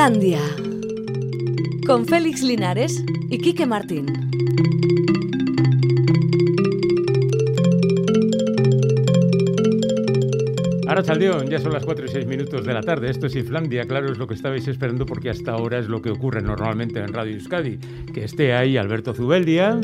Islandia. Con Félix Linares y Quique Martín. Ahora Chaldeón, ya son las 4 y 6 minutos de la tarde. Esto es Islandia, claro, es lo que estabais esperando porque hasta ahora es lo que ocurre normalmente en Radio Euskadi. Que esté ahí Alberto Zubeldia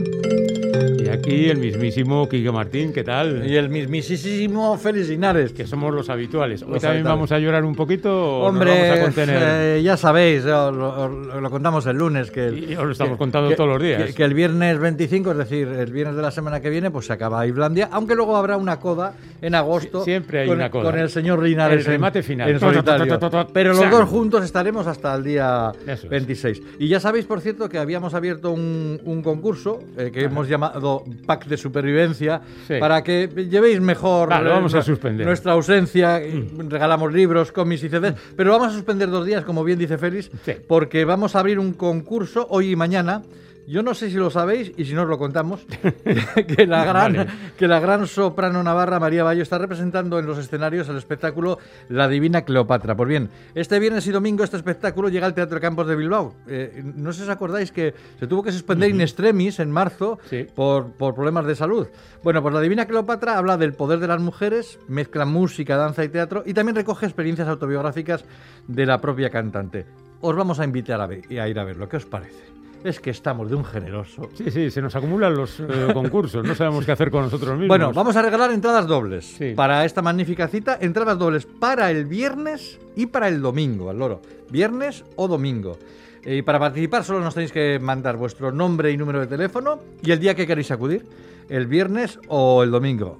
y aquí el mismísimo Quique Martín, ¿qué tal? Y el mismísimo Félix Linares. Que somos los habituales. Hoy Los también habituales. vamos a llorar un poquito o Hombre, nos vamos a contener. eh, ya sabéis, eh, lo, os lo contamos el lunes. Que el- Y os lo estamos que- contando que- todos los días. Que, que el viernes 25, es decir, el viernes de la semana que viene, pues se acaba Islandia, aunque luego habrá una coda en agosto. Siempre hay con, una coda. Con el señor Linares El remate final. en solitario. Pero los dos juntos estaremos hasta el día Eso es. 26. Y ya sabéis, por cierto, que habíamos abierto un, un concurso eh, que hemos llamado Pack de Supervivencia Sí. para que llevéis mejor Vale, eh, vamos a nu- suspender. nuestra ausencia. y Regalamos libros, cómics y CDs. Pero vamos a suspender dos días, como bien dice Félix, Sí. porque vamos a abrir un concurso hoy y mañana. Yo no sé si lo sabéis y si no os lo contamos, que, la gran, Vale. que la gran soprano navarra María Bayo está representando en los escenarios el espectáculo La Divina Cleopatra. Pues bien, este viernes y domingo este espectáculo llega al Teatro Campos de Bilbao. Eh, no sé si os acordáis que se tuvo que suspender in extremis en marzo Sí. por, por problemas de salud. Bueno, pues La Divina Cleopatra habla del poder de las mujeres, mezcla música, danza y teatro y también recoge experiencias autobiográficas de la propia cantante. Os vamos a invitar a, ver- a ir a verlo. ¿Qué os parece? Es que estamos de un generoso. Sí, sí, se nos acumulan los eh, concursos. No sabemos qué hacer con nosotros mismos. Bueno, vamos a regalar entradas dobles Sí. para esta magnífica cita. Entradas dobles para el viernes y para el domingo, al loro. Viernes o domingo. Y para participar solo nos tenéis que mandar vuestro nombre y número de teléfono y el día que queréis acudir, el viernes o el domingo.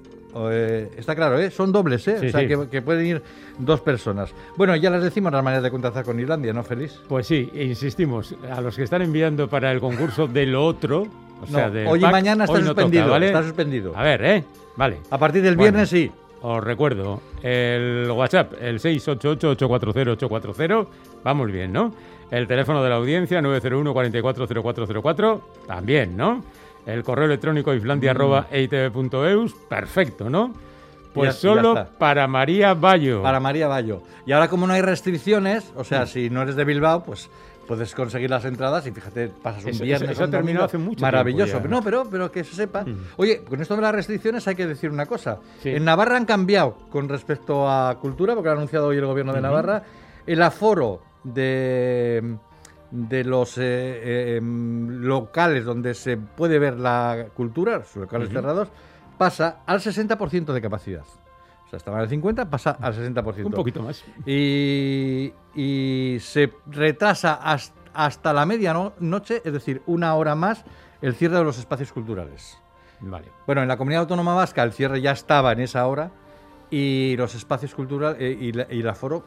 Eh, está claro, ¿eh? Son dobles, ¿eh? Sí, o sea, sí. que, que pueden ir dos personas. Bueno, ya les decimos las maneras de contactar con Islandia, ¿no, Feliz? Pues sí, insistimos, a los que están enviando para el concurso de lo otro, o sea, No, del hoy y mañana está toca, suspendido, ¿vale? está suspendido. A ver, ¿eh? Vale. A partir del Bueno. viernes sí. Os recuerdo, el WhatsApp, el 688-840-840, vamos bien, ¿no? El teléfono de la audiencia, 901-440404, también, ¿no? El correo electrónico islandia.eitv.eus, perfecto, ¿no? Pues ya- y ya solo para María Bayo. Para María Bayo. Y ahora como no hay restricciones, o sea, si no eres de Bilbao, pues puedes conseguir las entradas y fíjate, pasas un Eso- viernes eso- eso domingo hace mucho maravilloso. tiempo ya. no, pero, pero que se sepa. Oye, con esto de las restricciones hay que decir una cosa. Sí. En Navarra han cambiado con respecto a cultura, porque lo ha anunciado hoy el gobierno de Navarra, el aforo de de los eh, eh, em, locales donde se puede ver la cultura, sus locales cerrados, pasa al 60% de capacidad. O sea, estaba al 50, pasa al 60%. Un poquito más. Y, y se retrasa hasta, hasta la medianoche, es decir, una hora más, el cierre de los espacios culturales. Vale. Bueno, en la comunidad autónoma vasca el cierre ya estaba en esa hora y los espacios culturales eh, y, la- y el aforo,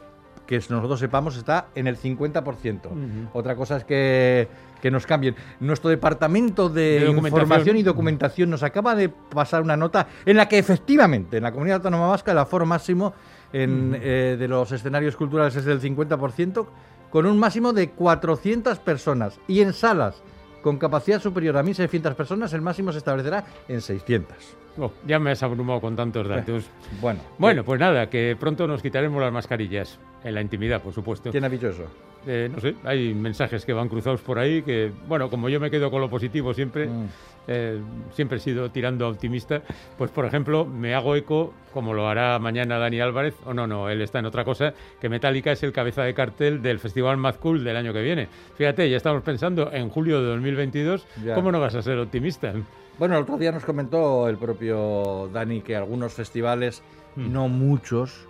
que nosotros sepamos, está en el 50%. Otra cosa es que, que nos cambien. Nuestro departamento de, De información y documentación nos acaba de pasar una nota en la que efectivamente en la comunidad autónoma vasca el aforo máximo en, eh, de los escenarios culturales es del 50%, con un máximo de 400 personas. Y en salas con capacidad superior a 1.600 personas, el máximo se establecerá en 600. Oh, ya me has abrumado con tantos datos. Bueno, Bueno, pues nada, que pronto nos quitaremos las mascarillas. En la intimidad, por supuesto. ¿quién ha dicho eso? Eh, no sé, hay mensajes que van cruzados por ahí que, bueno, como yo me quedo con lo positivo siempre, Mm. eh, siempre he sido tirando a optimista, pues por ejemplo, me hago eco, como lo hará mañana Dani Álvarez, o no, no, él está en otra cosa, que Metallica es el cabeza de cartel del Festival Mad Cool del año que viene. Fíjate, ya estamos pensando en julio de 2022, Ya. ¿cómo no vas a ser optimista? Bueno, el otro día nos comentó el propio Dani que algunos festivales, Mm. no muchos.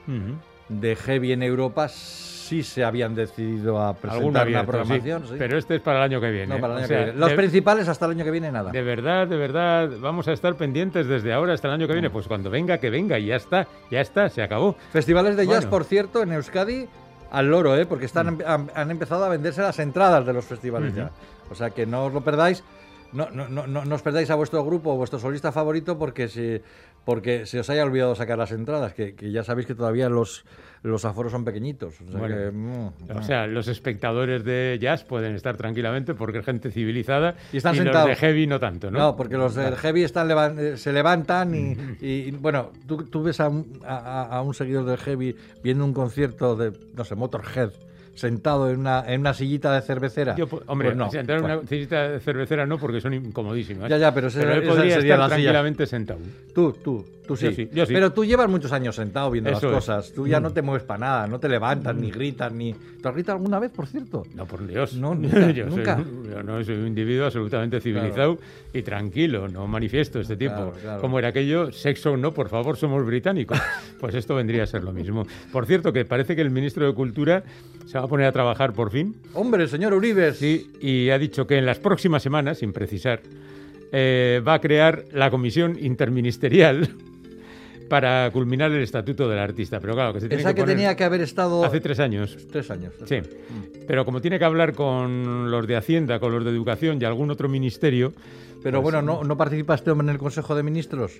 De heavy en Europa sí se habían decidido a presentar una abierto, programación. sí. pero este es para el año que viene. no, para el O año sea, que viene. Los de- principales hasta el año que viene nada. De verdad, de verdad, vamos a estar pendientes desde ahora hasta el año que viene. Pues cuando venga, que venga, y ya está, ya está, se acabó. Festivales de jazz, por cierto, en Euskadi al loro, ¿eh? porque están, empe- han, han empezado a venderse las entradas de los festivales ya. O sea que no os lo perdáis. No, no, no, no, os perdáis a vuestro grupo o vuestro solista favorito porque si, porque se os haya olvidado sacar las entradas, que, que ya sabéis que todavía los, los aforos son pequeñitos. O sea Bueno, que, mm, O sea, los espectadores de jazz pueden estar tranquilamente porque es gente civilizada Y están los sentados. de heavy no tanto, ¿no? No, porque los del heavy están levan- eh, se levantan y, y, bueno, tú, tú ves a un seguidor del heavy viendo un concierto de, no sé, Motorhead sentado en una, en una sillita de cervecera. Yo, po- hombre, Pues no. sentar en Bueno, una sillita de cervecera no, porque son incomodísimas. Ya, ya, pero esa- él podría estar tranquilamente sentado. Tú, tú, tú sí. Yo sí, yo sí. Pero tú llevas muchos años sentado viendo Eso las es. Mm. cosas. Tú ya no te mueves para nada, no te levantas, ni gritas, ni. ¿Tú has gritado alguna vez, por cierto? No, por Dios. No, nunca, yo, nunca. Soy, un- yo no soy un individuo absolutamente civilizado y tranquilo, no manifiesto este tipo. Claro, claro. Como era aquello, sexo no, por favor, somos británicos. Pues esto vendría a ser lo mismo. Por cierto, que parece que el ministro de Cultura se va a poner a trabajar por fin. Hombre, señor Uribes. Sí, y ha dicho que en las próximas semanas, sin precisar, eh, va a crear la comisión interministerial para culminar el estatuto del artista. Pero claro, que se tiene Esa que poner- tenía que haber estado. Hace tres años. Tres años. Sí, pero como tiene que hablar con los de Hacienda, con los de Educación y algún otro ministerio... Pero pues, bueno, ¿no, ¿no participa este hombre en el Consejo de Ministros?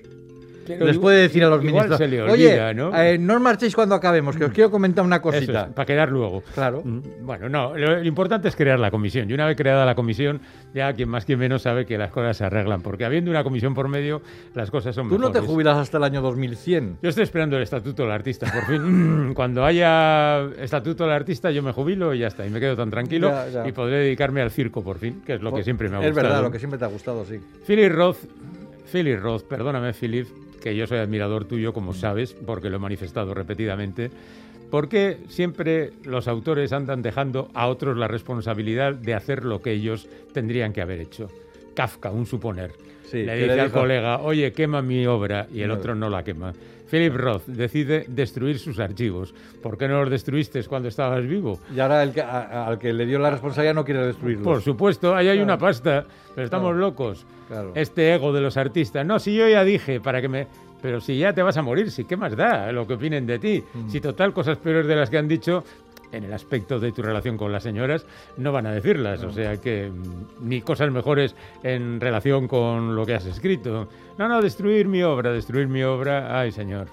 Pero Les puede decir a los igual ministros. se le Oye, eh, no os marchéis cuando acabemos, que os quiero comentar una cosita. es, para quedar luego. Claro. Mm, Bueno, no, lo, lo importante es crear la comisión. Y una vez creada la comisión, ya quien más quien menos sabe que las cosas se arreglan. Porque habiendo una comisión por medio, las cosas son Tú no te jubilas hasta el año 2100. Yo estoy esperando el estatuto del artista, por fin. Cuando haya estatuto del artista, yo me jubilo y ya está. Y me quedo tan tranquilo Ya, ya. y podré dedicarme al circo, por fin, que es lo que siempre me ha Es gustado. verdad, lo que siempre te ha gustado, sí. Philip Roth, Philip Roth, perdóname Philip, que yo soy admirador tuyo, como sabes, porque lo he manifestado repetidamente. ¿Por qué siempre los autores andan dejando a otros la responsabilidad de hacer lo que ellos tendrían que haber hecho? Kafka, un suponer. Sí, le dice le al colega, oye, quema mi obra, y el otro no la quema. Philip Roth decide destruir sus archivos. ¿Por qué no los destruiste cuando estabas vivo? Y ahora el que- a- al que le dio la responsabilidad no quiere destruirlo. Por supuesto, ahí hay Claro. una pasta, pero estamos Claro. locos. Claro. Este ego de los artistas. No, si yo ya dije, para que me... Pero si ya te vas a morir, si qué más da lo que opinen de ti. Mm. Si total cosas peores de las que han dicho en el aspecto de tu relación con las señoras, no van a decirlas. O sea que mm, ni cosas mejores en relación con lo que has escrito. No, no, destruir mi obra, destruir mi obra. Ay, señor.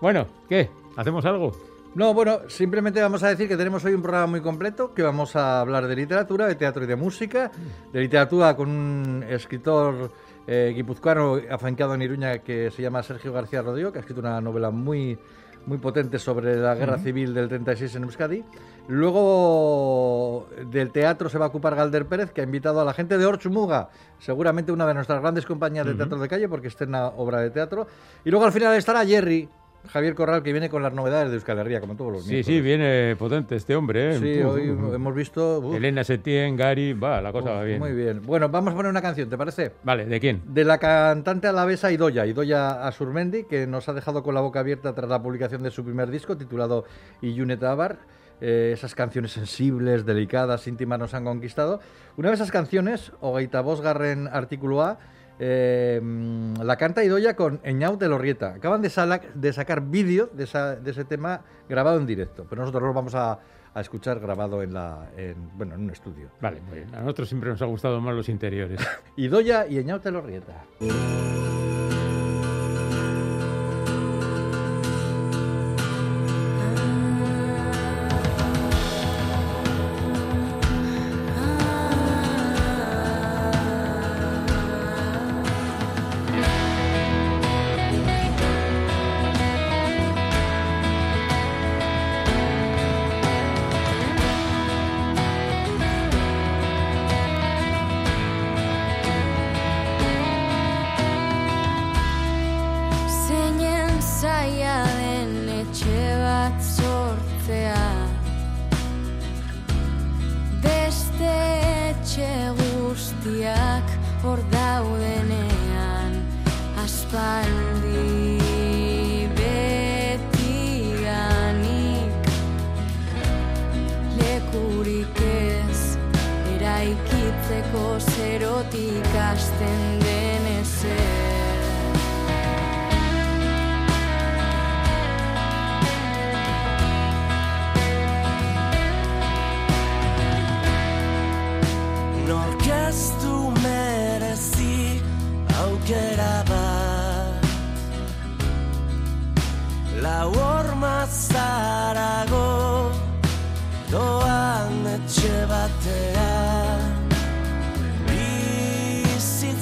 Bueno, ¿qué? ¿Hacemos algo? No, bueno, simplemente vamos a decir que tenemos hoy un programa muy completo, que vamos a hablar de literatura, de teatro y de música, de literatura con un escritor eh, guipuzcoano afincado en Iruña que se llama Sergio García Rodrigo, que ha escrito una novela muy, muy potente sobre la guerra civil del 36 en Euskadi. Luego del teatro se va a ocupar Galder Pérez, que ha invitado a la gente de Orchumuga, seguramente una de nuestras grandes compañías de teatro de calle, porque está en una obra de teatro. Y luego al final estará Jerry, Javier Corral, que viene con las novedades de Euskal Herria, como todos los Sí, miércoles. sí, viene potente este hombre. ¿eh? Sí, hoy hemos visto... uf, Elena Setién, Gary, va, la cosa va bien. Muy bien. Bueno, vamos a poner una canción, ¿te parece? Vale, ¿de quién? De la cantante alavesa Idoya, Idoya Asurmendi, que nos ha dejado con la boca abierta tras la publicación de su primer disco titulado Iyune Tabar. Eh, esas canciones sensibles, delicadas, íntimas nos han conquistado. Una de esas canciones, Ogeita Bosgarren Artículo A, eh, la canta Idoya con Eñau de Lorrieta. Acaban de, sala- de sacar vídeo de, esa- de ese tema grabado en directo, pero nosotros lo vamos a, a escuchar grabado en, la, en, bueno, en un estudio. Vale, muy bien. A nosotros siempre nos ha gustado más los interiores. Idoya y Eñau de Lorrieta.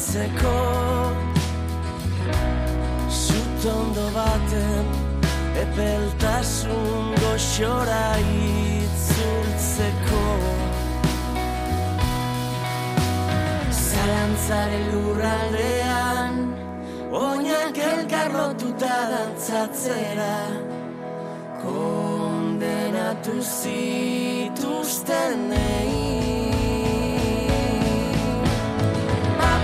Bizitzeko zutondo baten epeltasun goxora itzultzeko. Zalantzaren lurraldean Oinak elkarrotuta dantzatzera. Kondenatu zituzten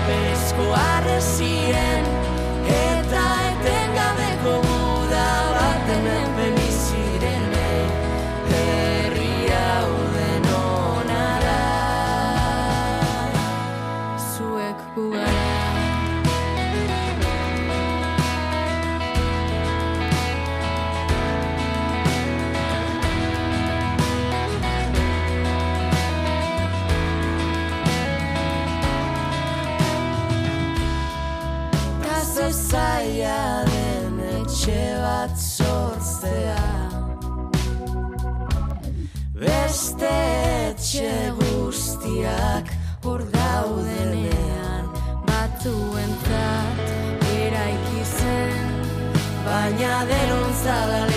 pezko arrezien eta etengabeko. Sortzea Beste etxe guztiak hor daudenean batzuentzat eraiki zen Baina denontza da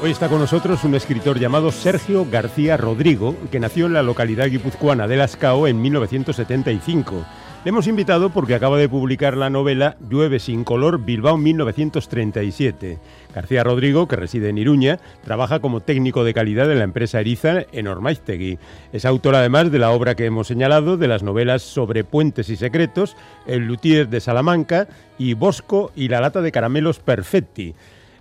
Hoy está con nosotros un escritor llamado Sergio García Rodrigo, que nació en la localidad guipuzcoana de Lascao en 1975. Le hemos invitado porque acaba de publicar la novela Llueve sin color Bilbao 1937. García Rodrigo, que reside en Iruña, trabaja como técnico de calidad en la empresa Eriza en Ormaiztegui. Es autor además de la obra que hemos señalado, de las novelas sobre puentes y secretos, El luthier de Salamanca y Bosco y la lata de caramelos Perfetti.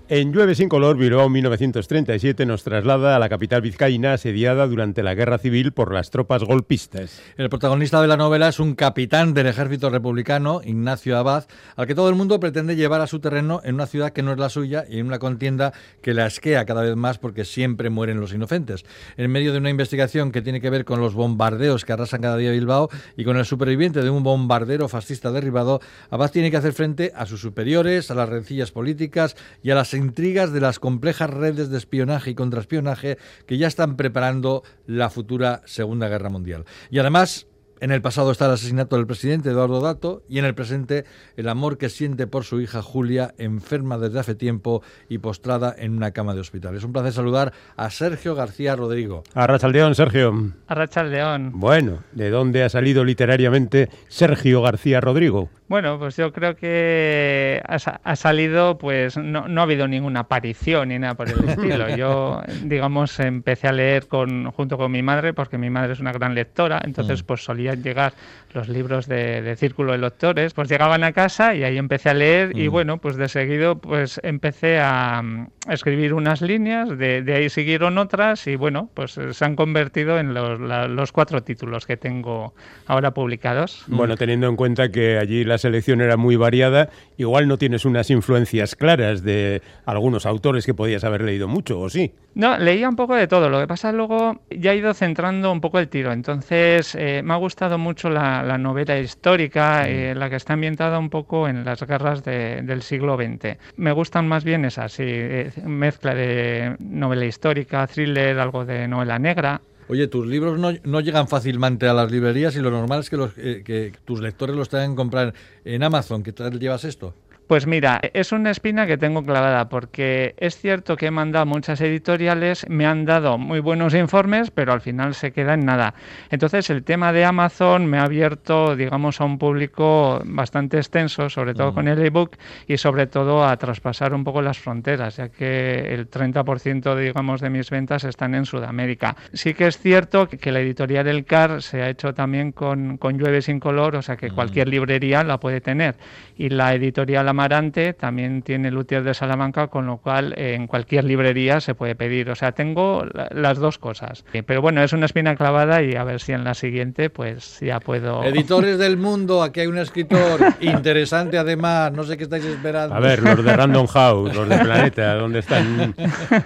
En Llueve sin color, Bilbao 1937 nos traslada a la capital vizcaína asediada durante la guerra civil por las tropas golpistas. El protagonista de la novela es un capitán del ejército republicano, Ignacio Abad, al que todo el mundo pretende llevar a su terreno en una ciudad que no es la suya y en una contienda que la asquea cada vez más porque siempre mueren los inocentes. En medio de una investigación que tiene que ver con los bombardeos que arrasan cada día Bilbao y con el superviviente de un bombardero fascista derribado, Abad tiene que hacer frente a sus superiores, a las rencillas políticas y a las intrigas de las complejas redes de espionaje y contraespionaje que ya están preparando la futura Segunda Guerra Mundial. Y además, en el pasado está el asesinato del presidente Eduardo Dato y en el presente el amor que siente por su hija Julia, enferma desde hace tiempo y postrada en una cama de hospital. Es un placer saludar a Sergio García Rodrigo. Arrachaldeón, Sergio. Arracha León. Bueno, ¿de dónde ha salido literariamente Sergio García Rodrigo? Bueno, pues yo creo que ha, sa- ha salido, pues no, no ha habido ninguna aparición ni nada por el estilo. Yo, digamos, empecé a leer con, junto con mi madre, porque mi madre es una gran lectora, entonces pues llegar los libros de, de Círculo de Lectores, pues llegaban a casa y ahí empecé a leer y bueno, pues de seguido pues empecé a, mm, a escribir unas líneas, de, de ahí siguieron otras y bueno, pues eh, se han convertido en los, la- los cuatro títulos que tengo ahora publicados. Bueno, teniendo en cuenta que allí la selección era muy variada, igual no tienes unas influencias claras de algunos autores que podías haber leído mucho, ¿o sí? No, leía un poco de todo. Lo que pasa luego ya he ido centrando un poco el tiro. Entonces eh, me ha gustado mucho la, la novela histórica, eh, la que está ambientada un poco en las guerras de- del siglo XX. Me gustan más bien esas, sí, eh, mezcla de novela histórica, thriller, algo de novela negra. Oye, tus libros no, no llegan fácilmente a las librerías y lo normal es que, los, eh, que tus lectores los tengan que comprar en Amazon. ¿Qué tal llevas esto? Pues mira, es una espina que tengo clavada porque es cierto que he mandado muchas editoriales, me han dado muy buenos informes, pero al final se queda en nada. Entonces el tema de Amazon me ha abierto, digamos, a un público bastante extenso, sobre todo con el ebook y sobre todo a traspasar un poco las fronteras, ya que el 30% digamos de mis ventas están en Sudamérica. Sí que es cierto que, la editorial El Car se ha hecho también con, con Llueve sin color, o sea que cualquier librería la puede tener. Y la editorial Amarante también tiene Luthier de Salamanca, con lo cual eh, en cualquier librería se puede pedir. O sea, tengo la- las dos cosas. Eh, Pero bueno, es una espina clavada y a ver si en la siguiente pues ya puedo... Editores del mundo, aquí hay un escritor interesante además, no sé qué estáis esperando. A ver, los de Random House, los de Planeta, ¿dónde están?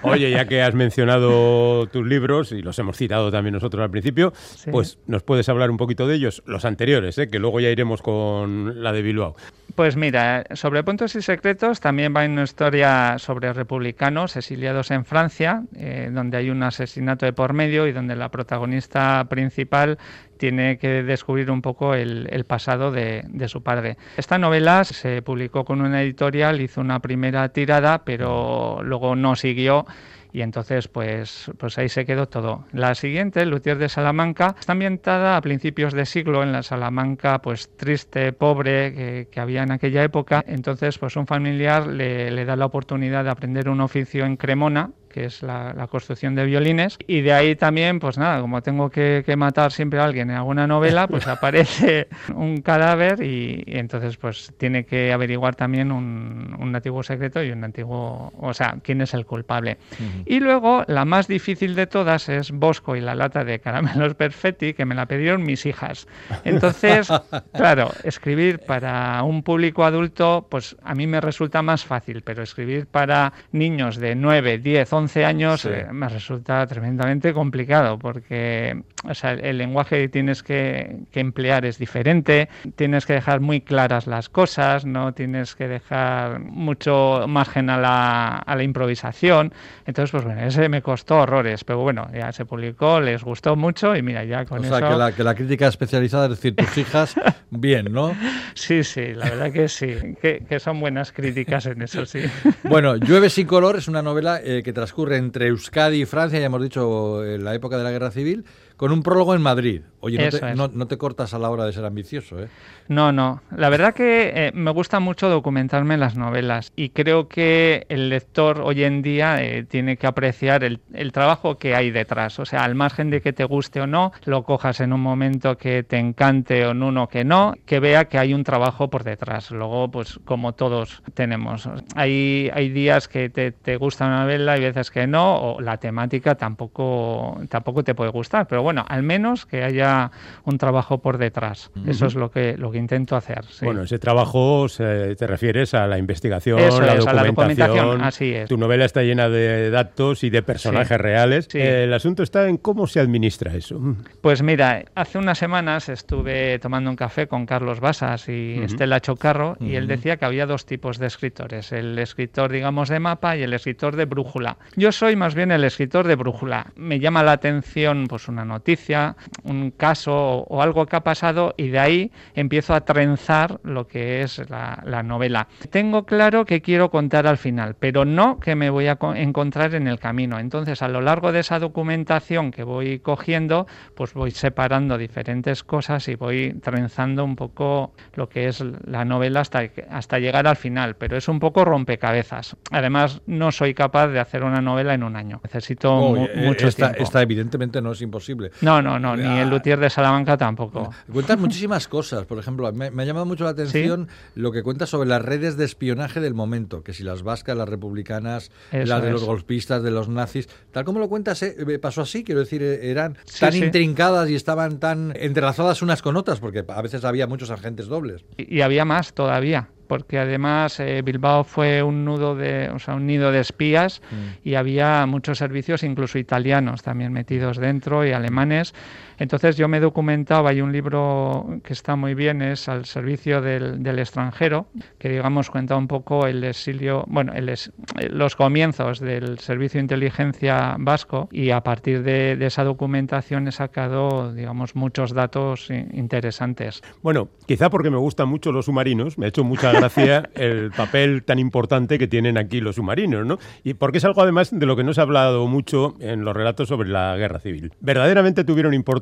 Oye, ya que has mencionado tus libros, y los hemos citado también nosotros al principio, Sí. pues nos puedes hablar un poquito de ellos, los anteriores, ¿eh? que luego ya iremos con la de Bilbao. Pues mira, sobre puntos y secretos también va una historia sobre republicanos exiliados en Francia, eh, donde hay un asesinato de por medio y donde la protagonista principal tiene que descubrir un poco el, pasado de su padre. Esta novela se publicó con una editorial, hizo una primera tirada, pero luego no siguió y entonces pues, pues ahí se quedó todo. La siguiente, Luthier de Salamanca, está ambientada a principios de siglo en la Salamanca pues triste, pobre que, que había en aquella época. Entonces pues un familiar le, le da la oportunidad de aprender un oficio en Cremona que es la, la construcción de violines. Y de ahí también pues nada como tengo que, que matar siempre a alguien en alguna novela pues aparece un cadáver y, y entonces pues tiene que averiguar también un, un antiguo secreto y un antiguo o sea quién es el culpable. Y luego la más difícil de todas es Bosco y la lata de caramelos perfetti que me la pidieron mis hijas. Entonces claro escribir para un público adulto pues a mí me resulta más fácil pero escribir para niños de 9, 10, 11 años Sí. eh, me resulta tremendamente complicado porque o sea, el lenguaje que tienes que, que emplear es diferente, tienes que dejar muy claras las cosas, no tienes que dejar mucho margen a la, a la improvisación. Entonces, pues bueno, ese me costó horrores, pero bueno, ya se publicó, les gustó mucho y mira, ya con o eso... sea, que la, que la crítica especializada, es decir, tus hijas, bien, ¿no? Sí, sí, la verdad que sí, que, que son buenas críticas en eso, sí. Bueno, Llueve sin color es una novela eh, que transcurre entre Euskadi y Francia, ya hemos dicho, en la época de la Guerra Civil, con un prólogo en Madrid. Oye, no te, es. no- no te cortas a la hora de ser ambicioso, ¿eh? No, no. La verdad que eh, me gusta mucho documentarme en las novelas y creo que el lector hoy en día eh, tiene que apreciar el, el trabajo que hay detrás. O sea, al margen de que te guste o no, lo cojas en un momento que te encante o en uno que no, que vea que hay un trabajo por detrás. Luego, pues como todos tenemos. Hay, hay días que te, te gusta una novela y veces que no, o la temática tampoco, tampoco te puede gustar. Pero bueno, al menos que haya un trabajo por detrás. Eso es lo que, lo que intento hacer. sí. Bueno, ese trabajo se- te refieres a la investigación, Eso la, es, a la documentación. documentación, así es. Tu novela está llena de datos y de personajes reales. Sí. Eh, el asunto está en cómo se administra eso. Pues mira, hace unas semanas estuve tomando un café con Carlos Basas y Estela Chocarro y él decía que había dos tipos de escritores, el escritor digamos de mapa y el escritor de brújula. Yo soy más bien el escritor de brújula. Me llama la atención pues una noticia, un caso o, algo que ha pasado y de ahí empiezo a trenzar lo que es la, la novela. Tengo claro que quiero contar al final, pero no que me voy a co- encontrar en el camino. Entonces, a lo largo de esa documentación que voy cogiendo, pues voy separando diferentes cosas y voy trenzando un poco lo que es la novela hasta, hasta llegar al final, pero es un poco rompecabezas. Además, no soy capaz de hacer una novela en un año. Necesito mu- eh, mucho esta, tiempo. esta evidentemente no es imposible. No, no, no, ni Ah. el Luthier de Salamanca tampoco. Cuentas muchísimas cosas. Por ejemplo, me, me ha llamado mucho la atención lo que cuentas sobre las redes de espionaje del momento, que si las vascas, las republicanas, Eso las de los golpistas, de los nazis, tal como lo cuentas, eh, eh, pasó así, quiero decir, eh, eran Sí, tan sí. intrincadas y estaban tan entrelazadas unas con otras, porque a veces había muchos agentes dobles. y, y había más todavía porque además eh, Bilbao fue un nudo de o sea un nido de espías y había muchos servicios incluso italianos también metidos dentro y alemanes entonces yo me documentaba hay un libro que está muy bien es al servicio del, del extranjero que digamos cuenta un poco el exilio bueno el es- los comienzos del servicio de inteligencia vasco y a partir de, de esa documentación he sacado digamos muchos datos interesantes Bueno, quizá porque me gustan mucho los submarinos, me ha hecho mucha gracia el papel tan importante que tienen aquí los submarinos, ¿no? Y porque es algo además de lo que no se ha hablado mucho en los relatos sobre la guerra civil. Verdaderamente tuvieron importancia,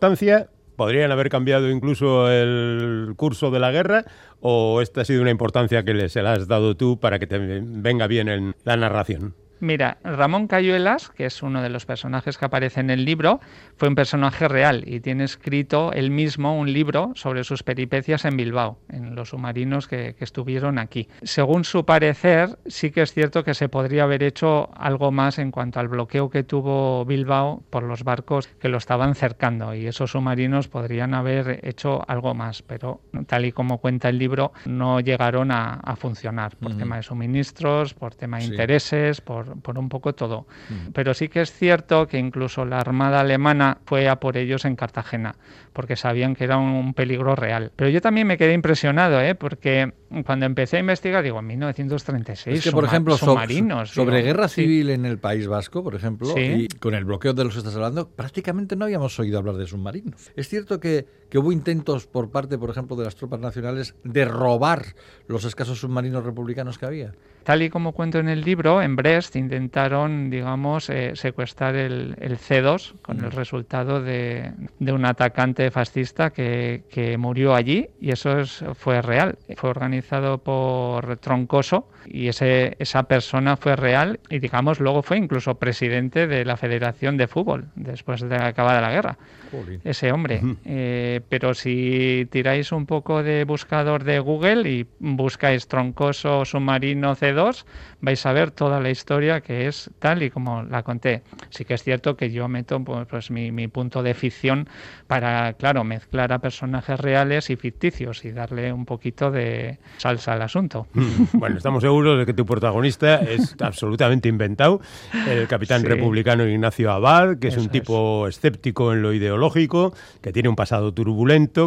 podrían haber cambiado incluso el curso de la guerra o esta ha sido una importancia que se la has dado tú para que te venga bien en la narración. Mira, Ramón Cayuelas, que es uno de los personajes que aparece en el libro, fue un personaje real y tiene escrito él mismo un libro sobre sus peripecias en Bilbao, en los submarinos que, que, estuvieron aquí. Según su parecer, sí que es cierto que se podría haber hecho algo más en cuanto al bloqueo que tuvo Bilbao por los barcos que lo estaban cercando y esos submarinos podrían haber hecho algo más, pero tal y como cuenta el libro, no llegaron a, a funcionar por uh -huh. tema de suministros, por tema de sí. intereses, por por un poco todo. Mm. Pero sí que es cierto que incluso la Armada alemana fue a por ellos en Cartagena, porque sabían que era un peligro real. Pero yo también me quedé impresionado, ¿eh? porque cuando empecé a investigar, digo, en 1936, es que, por ejemplo, submarinos. sobre digo, guerra sí. civil en el País Vasco, por ejemplo, Sí. y con el bloqueo de los que estás hablando, prácticamente no habíamos oído hablar de submarinos. Es cierto que, que hubo intentos por parte, por ejemplo, de las tropas nacionales de robar los escasos submarinos republicanos que había. Tal y como cuento en el libro, en Brest intentaron, digamos, eh, secuestrar el, el C2 con el resultado de, de un atacante fascista que, que, murió allí y eso es, fue real. Fue organizado por Troncoso y ese, esa persona fue real y, digamos, luego fue incluso presidente de la Federación de Fútbol después de acabada la guerra. Jolín. Ese hombre. Eh, pero si tiráis un poco de buscador de Google y buscáis Troncoso submarino C2, vais a ver toda la historia que es tal y como la conté. Sí que es cierto que yo meto pues, pues mi, mi, punto de ficción para, claro, mezclar a personajes reales y ficticios y darle un poquito de salsa al asunto. Bueno, estamos seguros de que tu protagonista es absolutamente inventado, el capitán Sí. republicano Ignacio Abad, que es Eso un tipo escéptico en lo ideológico, que tiene un pasado turbulento,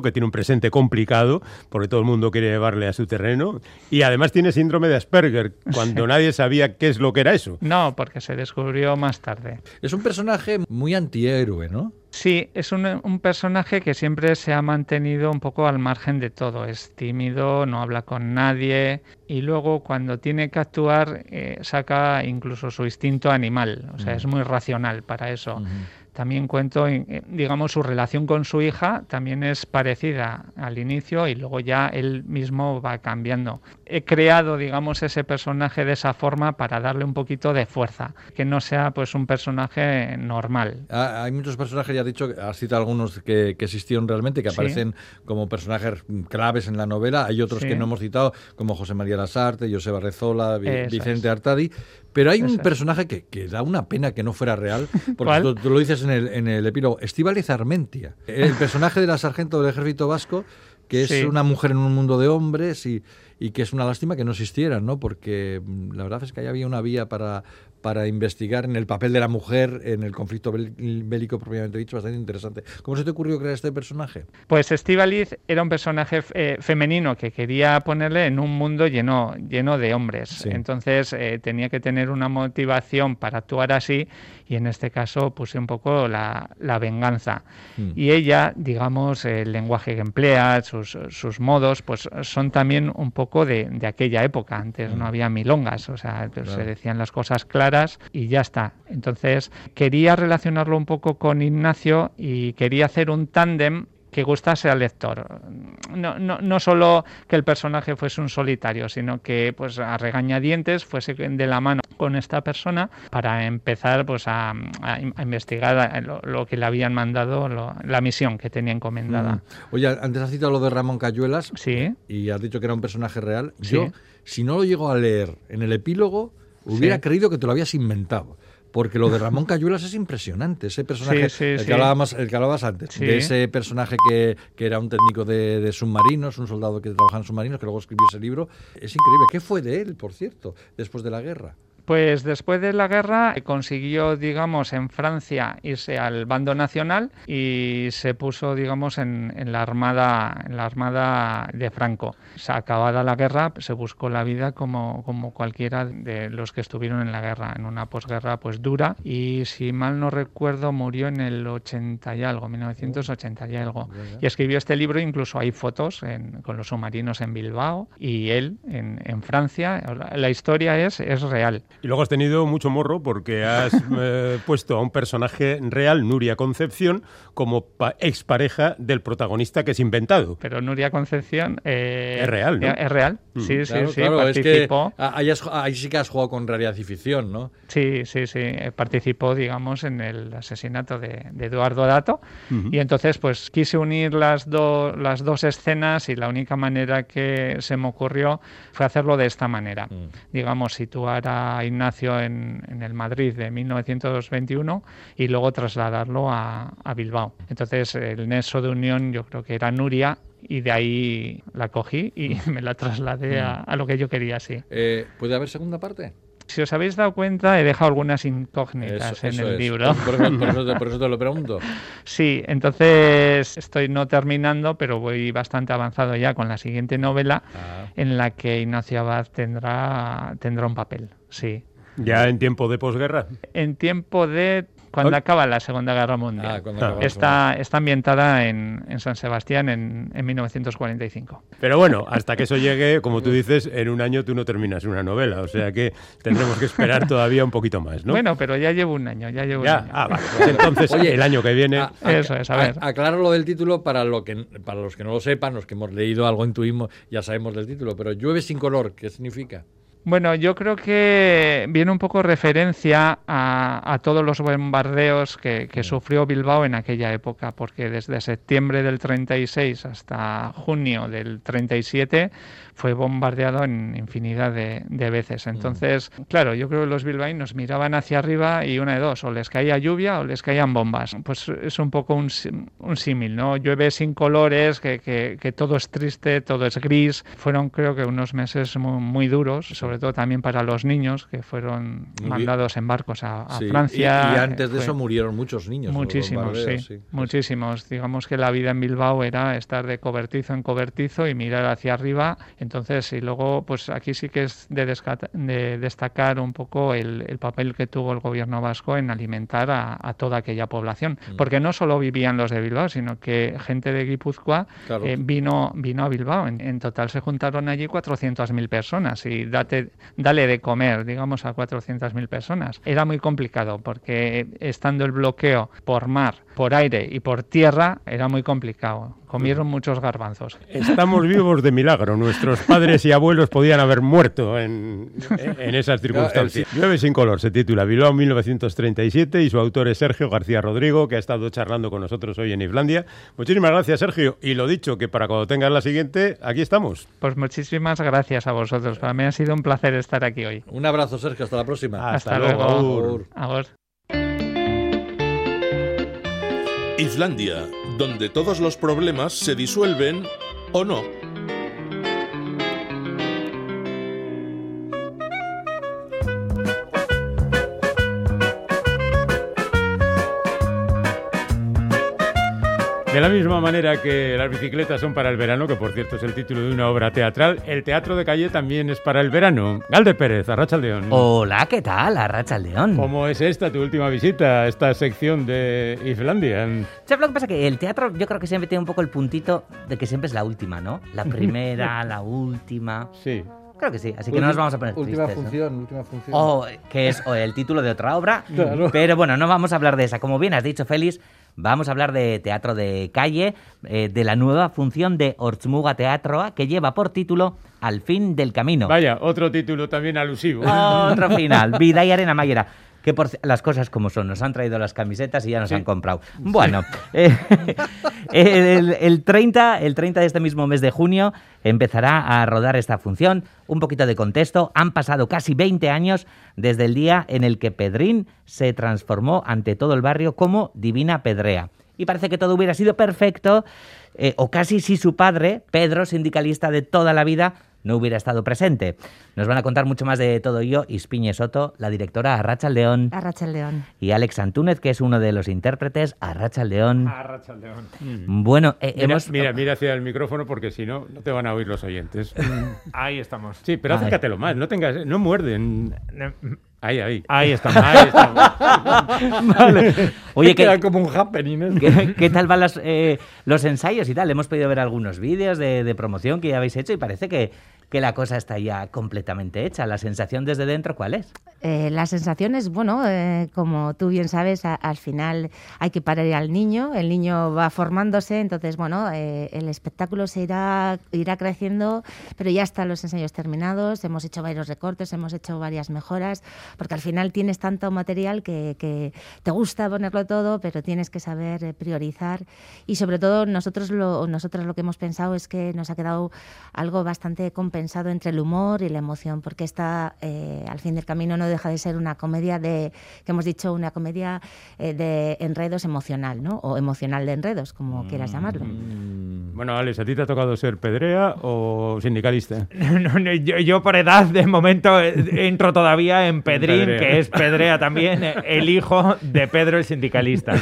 que tiene un presente complicado, porque todo el mundo quiere llevarle a su terreno, y además tiene síndrome de Asperger, cuando nadie sabía qué es lo que era eso. No, porque se descubrió más tarde. Es un personaje muy antihéroe, ¿no? Sí, es un, un, personaje que siempre se ha mantenido un poco al margen de todo. Es tímido, no habla con nadie y luego cuando tiene que actuar eh, saca incluso su instinto animal. O sea, mm. es muy racional para eso. Mm -hmm. También cuento, eh, digamos, su relación con su hija también es parecida al inicio y luego ya él mismo va cambiando. He creado, digamos, ese personaje de esa forma para darle un poquito de fuerza, que no sea pues un personaje normal. Ah, hay muchos personajes, ya has dicho, has citado algunos que, que existieron realmente, que Sí. aparecen como personajes claves en la novela. Hay otros Sí. que no hemos citado, como José María Lasarte, Joseba Rezola, Vi- Eso Vicente es. Artadi. Pero hay un Eso personaje que, que da una pena que no fuera real, porque tú, tú lo dices en el, en el epílogo. Estíbaliz Armentia, el personaje de la sargento del ejército vasco, que es Sí. una mujer en un mundo de hombres y, y que es una lástima que no existieran, ¿no? Porque mm, la verdad es que ahí había una vía para, para investigar en el papel de la mujer en el conflicto bél- bélico propiamente dicho, bastante interesante. ¿Cómo se te ocurrió crear este personaje? Pues Estíbaliz era un personaje eh, femenino que quería ponerle en un mundo lleno, lleno de hombres. Sí. Entonces eh, tenía que tener una motivación para actuar así y en este caso puse un poco la, la venganza. Mm. Y ella, digamos, el lenguaje que emplea, sus, sus modos, pues son también un poco de, de aquella época. Antes Mm. no había milongas, o sea, pues, Claro. se decían las cosas claras y ya está. Entonces quería relacionarlo un poco con Ignacio y quería hacer un tándem que gustase al lector. No, no, no solo que el personaje fuese un solitario, sino que pues a regañadientes fuese de la mano con esta persona para empezar pues a, a- a investigar lo, lo que le habían mandado, lo- la misión que tenía encomendada. Mm. Oye, antes has citado lo de Ramón Cayuelas Sí, y has dicho que era un personaje real. Sí. Yo, si no lo llego a leer en el epílogo, hubiera Sí. creído que te lo habías inventado. Porque lo de Ramón Cayuelas es impresionante. Ese personaje, Sí, sí, el, sí. que hablábamos, el que hablabas antes, de ese personaje que, que era un técnico de, de submarinos, un soldado que trabajaba en submarinos, que luego escribió ese libro, es increíble. ¿Qué fue de él, por cierto, después de la guerra? Pues después de la guerra consiguió, digamos, en Francia irse al bando nacional y se puso, digamos, en, en la armada, en la armada de Franco. O sea, acabada la guerra, se buscó la vida como, como cualquiera de los que estuvieron en la guerra, en una posguerra pues dura. Y si mal no recuerdo, murió en el 80 y algo, 1980 y algo. Y escribió este libro, incluso hay fotos en- con los submarinos en Bilbao y él en, en Francia. La historia es, es real. Y luego has tenido mucho morro porque has eh, puesto a un personaje real, Nuria Concepción, como pa- expareja del protagonista que es inventado. Pero Nuria Concepción... eh, Es real, ¿no? Es real, Mm. sí, Claro, sí, sí, claro, es que participó. ahí, has- ahí sí que has jugado con realidad y ficción, ¿no? Sí, sí, sí. eh, Participó, digamos, en el asesinato de, de Eduardo Dato. Y entonces, pues quise unir las, do- las dos escenas y la única manera que se me ocurrió fue hacerlo de esta manera. Mm. Digamos, situar a Ignacio en, en el Madrid de 1921 y luego trasladarlo a, a Bilbao. Entonces, el nexo de unión yo creo que era Nuria y de ahí la cogí y me la trasladé a, a lo que yo quería, sí. Eh, ¿Puede haber segunda parte? Si os habéis dado cuenta, he dejado algunas incógnitas Eso- en eso el es. libro. Por eso, por eso te, por eso te lo pregunto. Sí, entonces estoy no terminando, pero voy bastante avanzado ya con la siguiente novela Ah. en la que Ignacio Abad tendrá, tendrá un papel. Sí. Ya en tiempo de posguerra. En tiempo de cuando acaba la Segunda Guerra Mundial. Ah, cuando acaba la Está, está ambientada en, en San Sebastián en, en 1945. Pero bueno, hasta que eso llegue, como tú dices, en un año tú no terminas una novela. O sea que tendremos que esperar todavía un poquito más, ¿no? Bueno, pero ya llevo un año, ya llevo ya. un año. Ah, vale. Pues entonces, Oye, el año que viene. A- Eso es, a ver. aclaro lo del título para, lo que, para los que no lo sepan, los que hemos leído algo, intuimos, ya sabemos del título, pero llueve sin color, ¿qué significa? Bueno, yo creo que viene un poco referencia a, a todos los bombardeos que, que sufrió Bilbao en aquella época, porque desde septiembre del 36 hasta junio del 37 fue bombardeado en infinidad de, de veces. Entonces, claro, yo creo que los bilbaínos miraban hacia arriba y una de dos, o les caía lluvia o les caían bombas. Pues es un poco un, un símil, ¿no? Llueve sin colores, que, que- que todo es triste, todo es gris. Fueron creo que unos meses muy, muy duros, sobre todo también para los niños que fueron mandados en barcos a, a Sí, Francia. Y, antes de eso murieron muchos niños. Muchísimos, sí, muchísimos. Digamos que la vida en Bilbao era estar de cobertizo en cobertizo y mirar hacia arriba. Entonces, y luego, pues aquí sí que es de, de destacar un poco el, el papel que tuvo el gobierno vasco en alimentar a, a toda aquella población. Mm. Porque no solo vivían los de Bilbao, sino que gente de Guipúzcoa Claro. eh, vino, vino a Bilbao. En, en total se juntaron allí 400.000 personas y date, dale de comer, digamos, a 400.000 personas. Era muy complicado porque estando el bloqueo por mar, por aire y por tierra, era muy complicado. Comieron muchos garbanzos. Estamos vivos de milagro. Nuestros padres y abuelos podían haber muerto en, en esas circunstancias. Llueve sin color se titula Bilbao 1937 y su autor es Sergio García Rodrigo, que ha estado charlando con nosotros hoy en Islandia. Muchísimas gracias, Sergio. Y lo dicho, que para cuando tengas la siguiente, aquí estamos. Pues muchísimas gracias a vosotros. Para mí ha sido un placer estar aquí hoy. Un abrazo, Sergio, hasta la próxima. Hasta Hasta, luego. luego. Agur. Agur. Islandia, donde todos los problemas se disuelven o no. De la misma manera que las bicicletas son para el verano, que por cierto es el título de una obra teatral, el teatro de calle también es para el verano. Galde Pérez, Arrachaldeón. Hola, ¿qué tal? Arracha León. ¿Cómo es esta tu última visita a esta sección de Islandia? ¿Sabes lo que pasa? Que el teatro yo creo que siempre tiene un poco el puntito de que siempre es la última, ¿no? La primera, la última. Sí. Creo que sí, así que no nos vamos a poner Última tristes, ¿no? función, última función. O que es o el título de otra obra. Claro. Pero bueno, no vamos a hablar de esa. Como bien has dicho, Félix, vamos a hablar de teatro de calle, eh, de la nueva función de Ortsmuga Teatroa, que lleva por título Al fin del camino. Vaya, otro título también alusivo. Otro final, Vida y Arena Mayera. Que por las cosas como son, nos han traído las camisetas y ya nos Sí. han comprado. Bueno, eh, el, el 30, el 30 de este mismo mes de junio empezará a rodar esta función. Un poquito de contexto, han pasado casi 20 años desde el día en el que Pedrín se transformó ante todo el barrio como Divina Pedrea. Y parece que todo hubiera sido perfecto, eh, o casi si su padre, Pedro, sindicalista de toda la vida, no hubiera estado presente. Nos van a contar mucho más de todo ello Ispiñe Soto, la directora Arracha León, A Rachel León. y Alex Antúnez, que es uno de los intérpretes, Arracha León. Arracha León. Bueno, eh, Mira, hemos... mira, mira hacia el micrófono porque si no, no te van a oír los oyentes. Ahí estamos. Sí, pero acércatelo más, no tengas, no muerden. Ahí, ahí. Ahí estamos. Ahí estamos. Vale. Oye, ¿qué, como un happening. ¿eh? qué, qué tal van las, eh, los ensayos y tal? Hemos podido ver algunos vídeos de, de promoción que ya habéis hecho y parece que, que la cosa está ya completamente hecha. ¿La sensación desde dentro cuál es? Eh, la sensación es, bueno, eh, como tú bien sabes, a- al final hay que parar al niño, el niño va formándose, entonces, bueno, eh, el espectáculo se irá, irá creciendo, pero ya están los ensayos terminados, hemos hecho varios recortes, hemos hecho varias mejoras, porque al final tienes tanto material que, que te gusta ponerlo todo, pero tienes que saber eh, priorizar y sobre todo nosotros lo, nosotros lo que hemos pensado es que nos ha quedado algo bastante compensado entre el humor y la emoción, porque esta, eh, al fin del camino, no deja de ser una comedia de, que hemos dicho, una comedia eh, de enredos emocional, ¿no? O emocional de enredos, como quieras llamarlo. Bueno, Alex, ¿a ti te ha tocado ser pedrea o sindicalista? No, no, yo, yo por edad, de momento, eh, entro todavía en Pedrín, Pedrea. que es Pedrea también, el hijo de Pedro el sindicalista.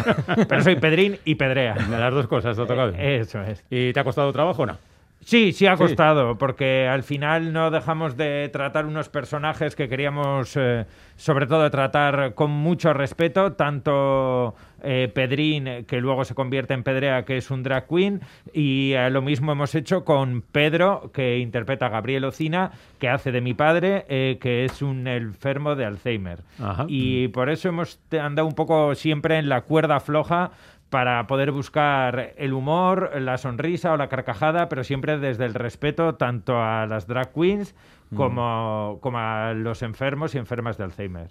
Pero soy Pedrín y Pedrea. De las dos cosas te ha tocado. Eso es. ¿Y te ha costado trabajo o no? Sí, sí ha Sí. costado, porque al final no dejamos de tratar unos personajes que queríamos, eh, sobre todo, tratar con mucho respeto, tanto eh, Pedrín, que luego se convierte en Pedrea, que es un drag queen, y eh, lo mismo hemos hecho con Pedro, que interpreta a Gabriel Ocina, que hace de mi padre, eh, que es un enfermo de Alzheimer. Ajá. Y por eso hemos andado un poco siempre en la cuerda floja para poder buscar el humor, la sonrisa o la carcajada, pero siempre desde el respeto tanto a las drag queens como, como a los enfermos y enfermas de Alzheimer.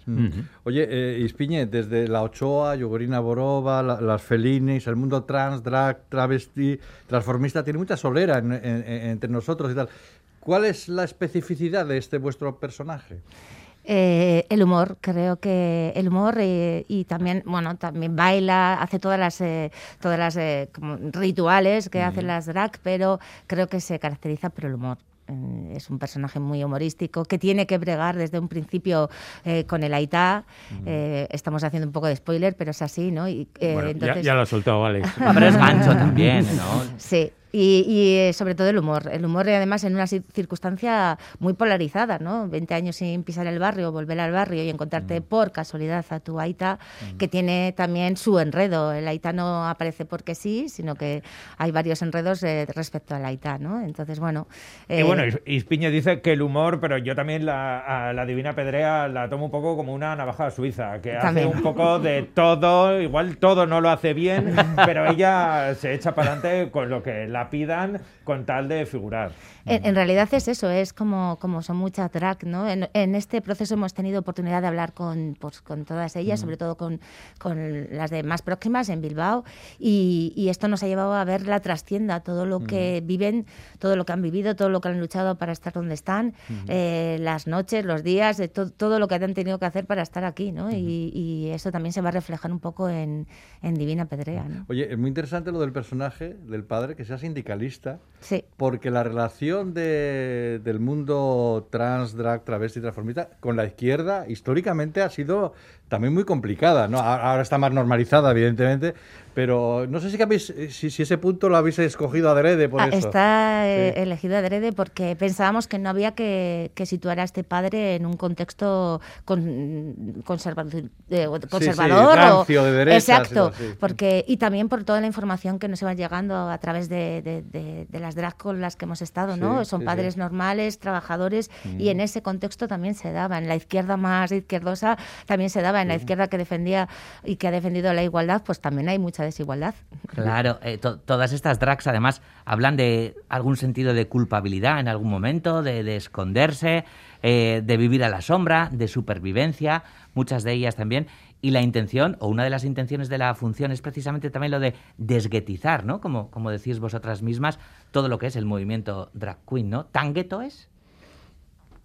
Oye, eh, Ispiñe, desde la Ochoa, Yogorina Borova, la- las Felinis, el mundo trans, drag, travesti, transformista, tiene mucha solera en- en- en- entre nosotros y tal. ¿Cuál es la especificidad de este vuestro personaje? Eh, el humor, creo que el humor eh, y también, bueno, también baila, hace todas las, eh, todas las eh, como rituales que hacen las drag, pero creo que se caracteriza por el humor. Eh, Es un personaje muy humorístico que tiene que bregar desde un principio eh, con el Aitá. Eh, estamos haciendo un poco de spoiler, pero es así, ¿no? Y, eh, Bueno, ya- entonces- ya, lo ha soltado. Ah, pero es gancho también, ¿no? Sí, y, y, eh, sobre todo el humor. El humor y además en una ci- circunstancia muy polarizada, ¿no? 20 años sin pisar el barrio, volver al barrio y encontrarte por casualidad a tu Aita, que tiene también su enredo. El Aita no aparece porque sí, sino que hay varios enredos eh, respecto al Aita, ¿no? Entonces, bueno... Y eh, bueno, Is- Ispiñe dice que el humor, pero yo también la, a la Divina Pedrea la tomo un poco como una navaja suiza, que También. hace un poco de todo, igual todo no lo hace bien, pero ella se echa para adelante con lo que la pidan con tal de figurar. En, en realidad es eso, es como, como son muchas drag, ¿no? En, en este proceso hemos tenido oportunidad de hablar con, pues, con todas ellas, sobre todo con, con las de más próximas en Bilbao, y, y esto nos ha llevado a ver la trastienda, todo lo que viven, todo lo que han vivido, todo lo que han luchado para estar donde están, eh, las noches, los días, de to- todo lo que han tenido que hacer para estar aquí, ¿no? y, y eso también se va a reflejar un poco en, en Divina Pedrea, ¿no? Oye, es muy interesante lo del personaje, del padre, que sea sindicalista, Sí. porque la relación de- del mundo trans, drag, travesti, transformista con la izquierda históricamente ha sido también muy complicada, Ahora está más normalizada, evidentemente, pero no sé si, habéis, si, si ese punto lo habéis escogido adrede por Ah, eso. Está eh, Sí. elegido adrede porque pensábamos que no había que, que situar a este padre en un contexto con- conserva- eh, o- conservador. o- rancio, de derechas y Exacto, sí. porque, y también por toda la información que nos iba llegando a través de, de- de- de las drag con las que hemos estado, ¿no? Son sí, padres sí. normales, trabajadores, y en ese contexto también se daba. En la izquierda más izquierdosa también se daba. En la izquierda que defendía y que ha defendido la igualdad, pues también hay mucha desigualdad. Claro, eh, to- todas estas drags además hablan de algún sentido de culpabilidad en algún momento, de, de esconderse, eh, de vivir a la sombra, de supervivencia, muchas de ellas también. Y la intención, o una de las intenciones de la función es precisamente también lo de desguetizar, ¿no? Como, como decís vosotras mismas, todo lo que es el movimiento drag queen, ¿no? ¿Tan gueto es?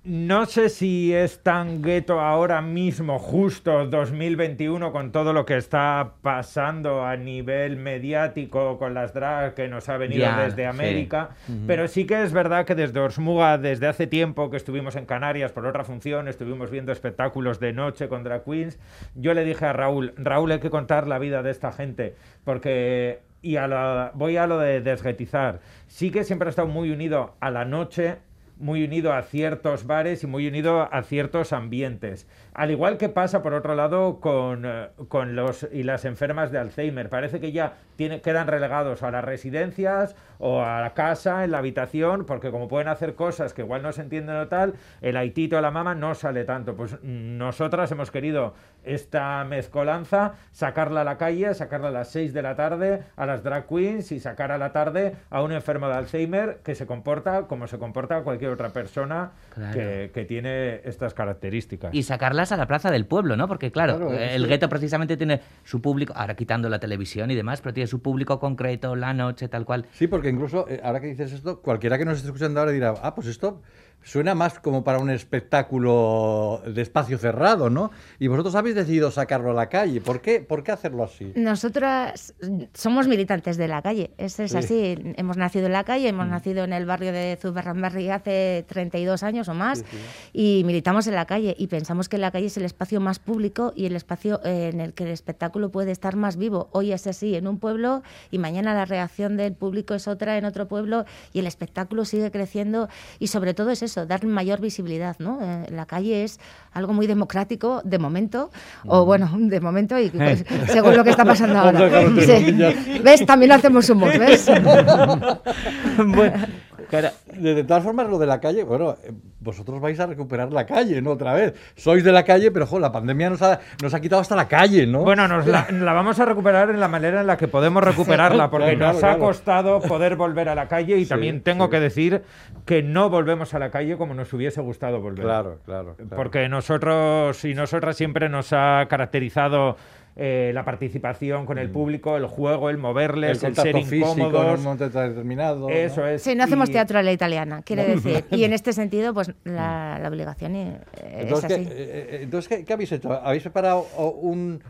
No sé si es tan gueto ahora mismo, justo 2021, con todo lo que está pasando a nivel mediático con las drag que nos ha venido desde sí. América, pero sí que es verdad que desde Orsmuga, desde hace tiempo que estuvimos en Canarias por otra función, estuvimos viendo espectáculos de noche con drag queens, yo le dije a Raúl, Raúl hay que contar la vida de esta gente, porque... Y a la- voy a lo de desgetizar. Sí que siempre ha estado muy unido a la noche, muy unido a ciertos bares y muy unido a ciertos ambientes. Al igual que pasa, por otro lado, con, eh, con los y las enfermas de Alzheimer. Parece que ya tiene, quedan relegados a las residencias o a la casa, en la habitación, porque como pueden hacer cosas que igual no se entienden o tal, el haitito o la mama no sale tanto. Pues mm, nosotras hemos querido esta mezcolanza, sacarla a la calle, sacarla a las 6 de la tarde a las drag queens y sacar a la tarde a un enfermo de Alzheimer que se comporta como se comporta cualquier otra persona Claro. que, que tiene estas características. Y a la plaza del pueblo, ¿no? Porque, claro, Claro, el sí. gueto precisamente tiene su público, ahora quitando la televisión y demás, pero tiene su público concreto, la noche, tal cual. Sí, porque incluso, eh, ahora que dices esto, cualquiera que nos esté escuchando ahora dirá, ah, pues esto suena más como para un espectáculo de espacio cerrado, ¿no? Y vosotros habéis decidido sacarlo a la calle. ¿Por qué, ¿Por qué hacerlo así? Nosotras somos militantes de la calle, eso es Sí. así. Hemos nacido en la calle, hemos nacido en el barrio de Zuberranbarri hace 32 años o más y militamos en la calle y pensamos que la calle es el espacio más público y el espacio eh, en el que el espectáculo puede estar más vivo. Hoy es así en un pueblo y mañana la reacción del público es otra en otro pueblo y el espectáculo sigue creciendo y sobre todo es eso, dar mayor visibilidad. ¿no? Eh, la calle es algo muy democrático de momento, o bueno, de momento y pues, según lo que está pasando ahora. Sí. ¿Ves? También hacemos humor, ¿ves? De, de todas formas, lo de la calle, bueno, eh, vosotros vais a recuperar la calle, ¿no? Otra vez. Sois de la calle, pero jo, la pandemia nos ha, nos ha quitado hasta la calle, ¿no? Bueno, nos la, la vamos a recuperar en la manera en la que podemos recuperarla, porque Claro, nos claro. ha costado poder volver a la calle y Sí, también tengo sí. que decir que no volvemos a la calle como nos hubiese gustado volver. Claro. claro. Porque nosotros y nosotras siempre nos ha caracterizado eh, la participación con el público, el juego, el moverles, el el, ser físico en incómodos. un momento determinado. ¿no? Eso es. Sí, no hacemos Y- teatro a la italiana, quiere decir. Y en este sentido, pues la, la obligación eh, es Entonces, así. ¿qué, eh, eh, entonces ¿qué, qué habéis hecho? ¿Habéis preparado un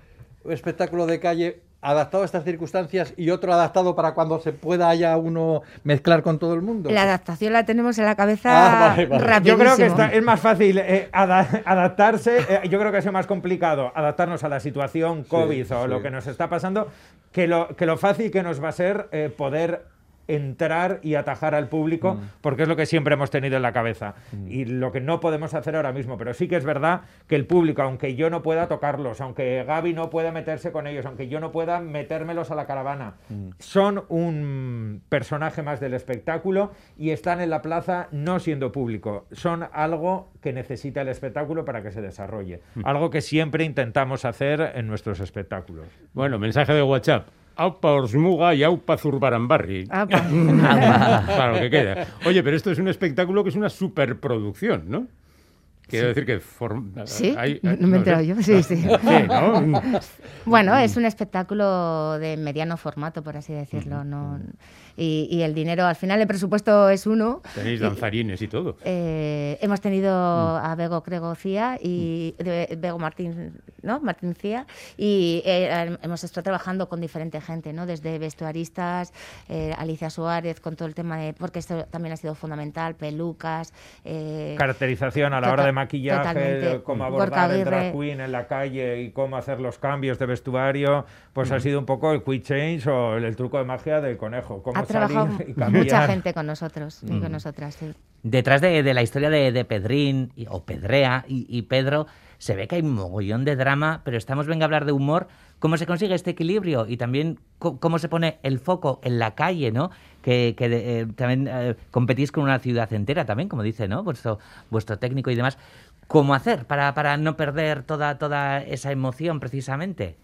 espectáculo de calle adaptado a estas circunstancias y otro adaptado para cuando se pueda haya uno mezclar con todo el mundo? La adaptación la tenemos en la cabeza Ah, vale, vale. rapidísimo. Yo creo que está- es más fácil eh, ada- adaptarse, eh, yo creo que ha sido más complicado adaptarnos a la situación COVID o sí. lo que nos está pasando que lo, que lo fácil que nos va a ser eh, poder entrar y atajar al público, Mm. porque es lo que siempre hemos tenido en la cabeza. Y lo que no podemos hacer ahora mismo, pero sí que es verdad que el público, aunque yo no pueda tocarlos, aunque Gaby no pueda meterse con ellos, aunque yo no pueda metérmelos a la caravana, Mm. son un personaje más del espectáculo y están en la plaza no siendo público. Son algo que necesita el espectáculo para que se desarrolle. Algo que siempre intentamos hacer en nuestros espectáculos. Bueno, mensaje de WhatsApp. Aupa Orsmuga y Aupa Zurbarambarri. Para lo que queda. Oye, pero esto es un espectáculo que es una superproducción, ¿no? Quiero decir que... Sí, hay- no me he enterado yo, sí, sí. ¿no? Bueno, es un espectáculo de mediano formato, por así decirlo. ¿no? Y, y el dinero, al final el presupuesto es uno. Tenéis Y- danzarines y todo. Eh, hemos tenido Mm. a Bego Crego Cía y de- Bego Martín, ¿no? Martín Cía y eh, hemos estado trabajando con diferente gente, ¿no? Desde vestuaristas, eh, Alicia Suárez con todo el tema de porque esto también ha sido fundamental, pelucas, eh, Caracterización a la hora de maquillaje, cómo abordar el drag queen en la calle y cómo hacer los cambios de vestuario, pues ha sido un poco el quick change o el, el truco de magia del conejo. Cómo ha trabajado mucha gente con nosotros y Mm. con nosotras, sí. Detrás de, de la historia de, de Pedrín y- o Pedrea y, y Pedro, se ve que hay un mogollón de drama, pero estamos, venga a hablar de humor. ¿Cómo se consigue este equilibrio? Y también cómo se pone el foco en la calle, ¿no? Que, eh, también eh, competís con una ciudad entera también, como dice, ¿no? Vuestro, vuestro técnico y demás. ¿Cómo hacer para, para no perder toda, toda esa emoción precisamente?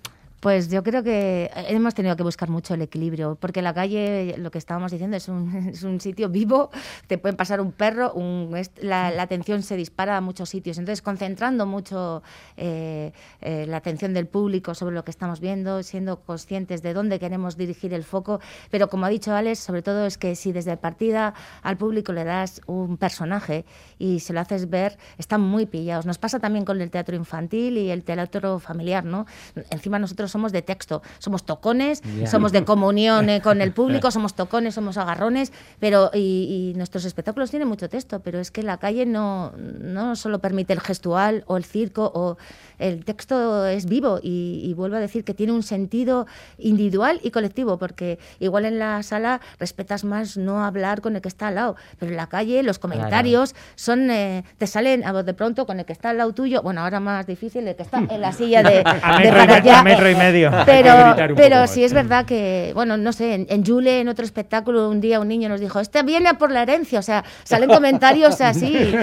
Pues yo creo que hemos tenido que buscar mucho el equilibrio, porque la calle, lo que estábamos diciendo, es un, es un sitio vivo, te pueden pasar un perro, un- la, la atención se dispara a muchos sitios. Entonces, concentrando mucho eh, eh, la atención del público sobre lo que estamos viendo, siendo conscientes de dónde queremos dirigir el foco. Pero como ha dicho Alex, sobre todo es que si desde partida al público le das un personaje y se lo haces ver, están muy pillados. Nos pasa también con el teatro infantil y el teatro familiar, ¿no? Encima nosotros somos de texto, somos tocones, somos de comunión eh, con el público, somos tocones, somos agarrones, pero y, y nuestros espectáculos tienen mucho texto, pero es que la calle no, no solo permite el gestual o el circo o el texto es vivo y, y vuelvo a decir que tiene un sentido individual y colectivo, porque igual en la sala respetas más no hablar con el que está al lado, pero en la calle los comentarios son eh, te salen a voz de pronto con el que está al lado tuyo, bueno, ahora más difícil, el que está en la silla de, A de metro y para allá. a metro y medio. Pero, pero sí es verdad que, bueno, no sé, en, en Yule, en otro espectáculo, un día un niño nos dijo, este viene por la herencia, o sea, salen comentarios así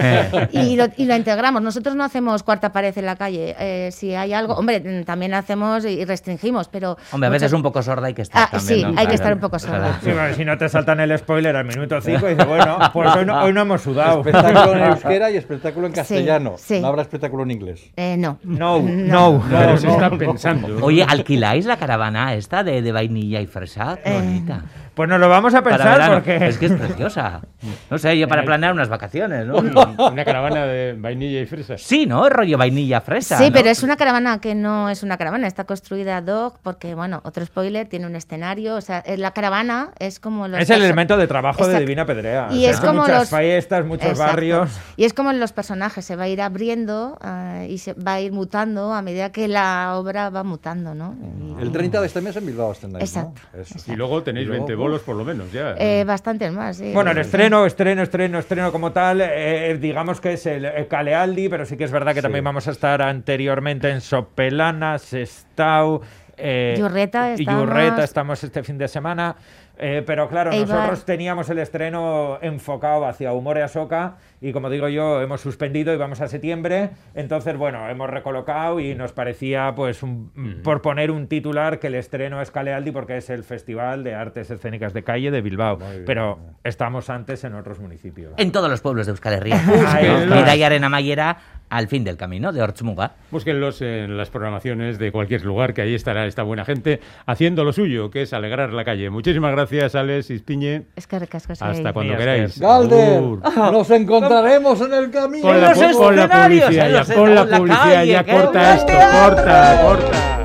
y lo, y lo integramos. Nosotros no hacemos cuarta pared en la calle, eh, si hay algo, hombre, también hacemos y restringimos, pero... Hombre, a veces muchas- un poco sorda hay que estar Ah, también, sí, ¿no? hay que estar un poco sorda. Sí, bueno, si no te saltan el spoiler al minuto 5 y dices, bueno, pues hoy no, hoy no hemos sudado. Espectáculo en euskera y espectáculo en castellano. sí. No habrá espectáculo en inglés. Eh, no. No, no. Pero se está pensando. Oye, ¿alquiláis la caravana esta de, de vainilla y fresa? Qué bonita. Pues nos lo vamos a pensar porque... Es que es preciosa. No sé, yo para planear unas vacaciones, ¿no? Una caravana de vainilla y fresas. Sí, ¿no? Rollo vainilla fresa. Sí, ¿no? pero es una caravana que no es una caravana, está construida ad hoc porque, bueno, otro spoiler, tiene un escenario, o sea, eh, la caravana es como los... Es el elemento de trabajo de Exacto. Divina Pedrea. Y O sea, es como muchas los... fiestas, muchos Exacto. barrios. Y es como en los personajes, se va a ir abriendo ah, y se va a ir mutando a medida que la obra va mutando, ¿no? Y- El 30 de este mes en Bilbao Exacto, ¿no? Eso. Y luego tenéis Y luego, 20 bolos por lo menos ya. Eh, bastantes más, sí. Bueno, el estreno, estreno, estreno, estreno como tal, eh, digamos que es el, el Calealdi, pero sí que es verdad que también vamos a estar anteriormente en Sopelana, Sestao, eh, Yurreta y estamos. Yurreta estamos este fin de semana. eh, pero claro, Eibar. nosotros teníamos el estreno enfocado hacia Humor y Asoka y como digo yo, hemos suspendido y vamos a septiembre. Entonces, bueno, hemos recolocado y nos parecía, pues, un- por poner un titular, que el estreno es Calealdi porque es el Festival de Artes Escénicas de Calle de Bilbao. Pero estamos antes en otros municipios. En todos los pueblos de Euskal Herria. ¿no? está. Bidaiaren amaiera al fin del camino de Ortzmuga. Búsquenlos en las programaciones de cualquier lugar, que ahí estará esta buena gente haciendo lo suyo, que es alegrar la calle. Muchísimas gracias, Alex Ispiñe. Es que recasco Hasta cuando queráis. Galder, nos encontraremos en el camino. Pon la, pon la publicidad ya, pon la publicidad calle, ya, corta esto, teatro. corta, corta.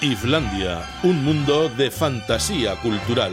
Islandia, un mundo de fantasía cultural.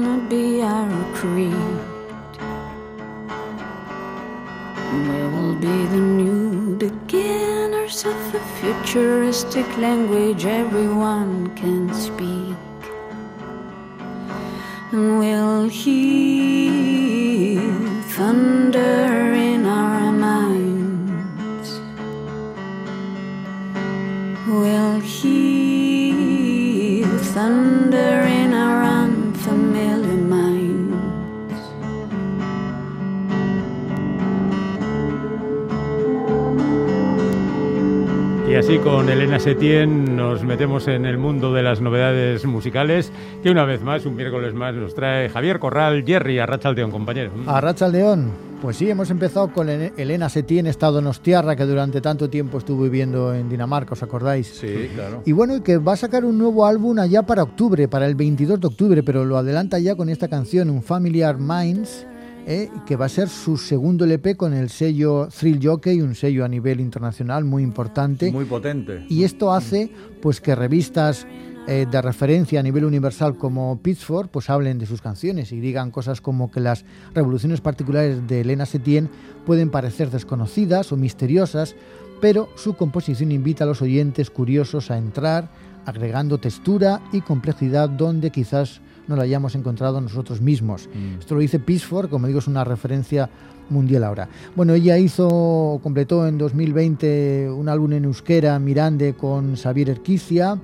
Not be our creed. We will be the new beginners of a futuristic language everyone can speak. And we'll hear thunder así con Elena Setién nos metemos en el mundo de las novedades musicales que una vez más, un miércoles más, nos trae Javier Corral, Jerry, Arrachaldeón, compañero. A Racha León, pues sí, hemos empezado con Ele- Elena Setién, Estado Donostiarra, que durante tanto tiempo estuvo viviendo en Dinamarca, ¿os acordáis? Sí, claro. Y bueno, y que va a sacar un nuevo álbum allá para octubre, para el 22 de octubre, pero lo adelanta ya con esta canción, un Familiar Minds, ¿eh? que va a ser su segundo LP con el sello Thrill Jockey, un sello a nivel internacional muy importante. Muy potente. Y esto hace pues que revistas eh, de referencia a nivel universal como Pitchfork pues hablen de sus canciones y digan cosas como que las revoluciones particulares de Elena Setien pueden parecer desconocidas o misteriosas, pero su composición invita a los oyentes curiosos a entrar, agregando textura y complejidad donde quizás no la hayamos encontrado nosotros mismos. Esto lo dice Pitchfork, como digo, es una referencia mundial ahora. Bueno, ella hizo, completó en 2020 un álbum en euskera, Mirande, con Xavier Erquicia.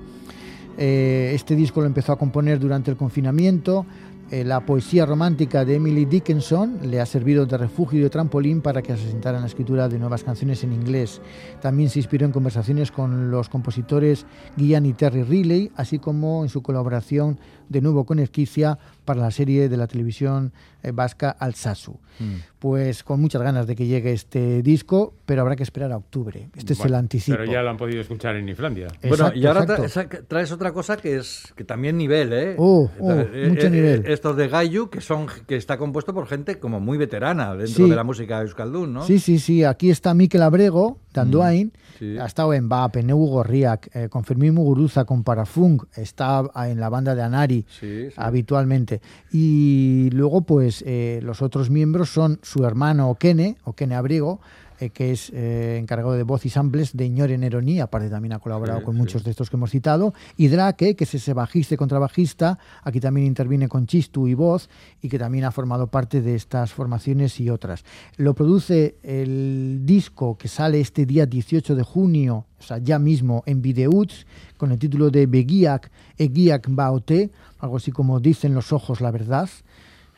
Eh, este disco lo empezó a componer durante el confinamiento. Eh, la poesía romántica de Emily Dickinson le ha servido de refugio y de trampolín para que se asentara en la escritura de nuevas canciones en inglés. También se inspiró en conversaciones con los compositores Guian y Terry Riley, así como en su colaboración de nuevo con Erquicia para la serie de la televisión eh, vasca Alsasu. Pues con muchas ganas de que llegue este disco, pero habrá que esperar a octubre. Este es el Bueno, anticipo. Pero ya lo han podido escuchar en Islandia. Bueno, Exacto, y ahora tra- traes otra cosa que es que también nivel, ¿eh? Oh, oh, Eh, mucho eh, nivel. Estos de Gayu, que son que está compuesto por gente como muy veterana dentro Sí. de la música euskaldun, ¿no? Sí, sí, sí. Aquí está Mikel Abrego, de Andoain. sí. Ha estado en BAP, en Neu Gorriak, eh, con Fermín Muguruza, con Parafunk. Está en la banda de Anari sí. habitualmente. Y luego, pues, eh, los otros miembros son su hermano Okene, Okene Abrego, eh, que es eh, encargado de voz y samples de Ñore Neroni, aparte también ha colaborado Sí, con sí. muchos de estos que hemos citado, y Drake, que es ese bajista y contrabajista, aquí también interviene con Chistu y voz, y que también ha formado parte de estas formaciones y otras. Lo produce el disco que sale este día 18 de junio, o sea, ya mismo en Videuts, con el título de Begiak Egiak Baote, algo así como Dicen los ojos la verdad,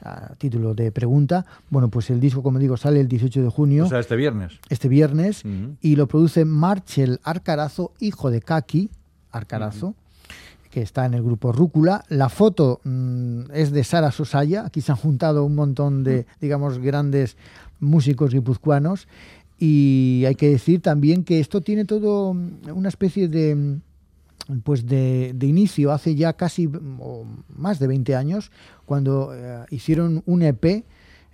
a título de pregunta. Bueno, pues el disco, como digo, sale el 18 de junio O sea, este viernes. este viernes y lo produce Marchel Arcarazo, hijo de Kaki Arcarazo, que está en el grupo Rúcula. La foto mm, es de Sara Sosaya. Aquí se han juntado un montón de, digamos, grandes músicos guipuzcoanos. Y hay que decir también que esto tiene todo mm, una especie de mm, pues de, de inicio hace ya casi mm, o más de 20 años cuando eh, hicieron un EP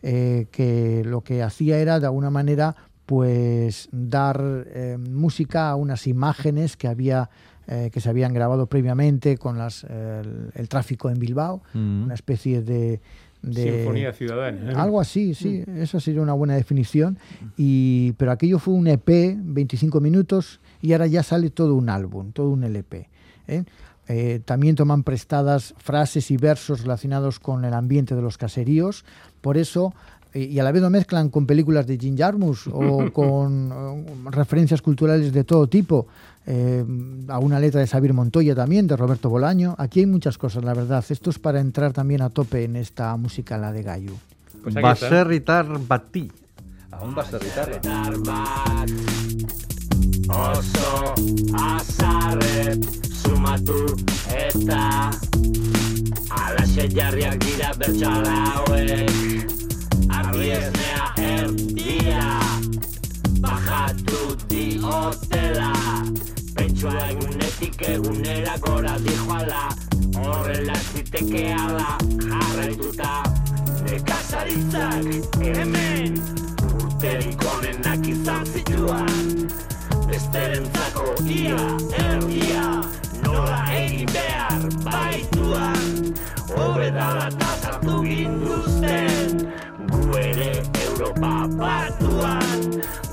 eh, que lo que hacía era de alguna manera pues dar eh, música a unas imágenes que había eh, que se habían grabado previamente con las, el, el tráfico en Bilbao Mm. una especie de, de- Sinfonía ciudadana. ¿eh? algo así, sí, eso sería una buena definición. Y, pero aquello fue un EP, 25 minutos, y ahora ya sale todo un álbum, todo un LP. ¿eh? Eh, también toman prestadas frases y versos relacionados con el ambiente de los caseríos. Por eso, eh, y a la vez lo mezclan con películas de Jim Jarmusch o con eh, referencias culturales de todo tipo. eh, a una letra de Xavier Montoya también, de Roberto Bolaño. Aquí hay muchas cosas, la verdad. Esto es para entrar también a tope en esta música, la de Gayu. Pues aquí está. Baserritar Bati. Aún baserritar. Oso azarre sumatu eta Alaxe jarriak dira bertxala hauek. Ardi esnea erdia Bajatu diotela. Pentsua egunetik egunera gora dijoala. Horrela zitekeala jarraituta. Nekazaritzak hemen Urterik onenak izan zituan Besterentzako ia erdia Nola egin behar baituan. Hobedala tasatu ginduzten Gu ere Europa batuan.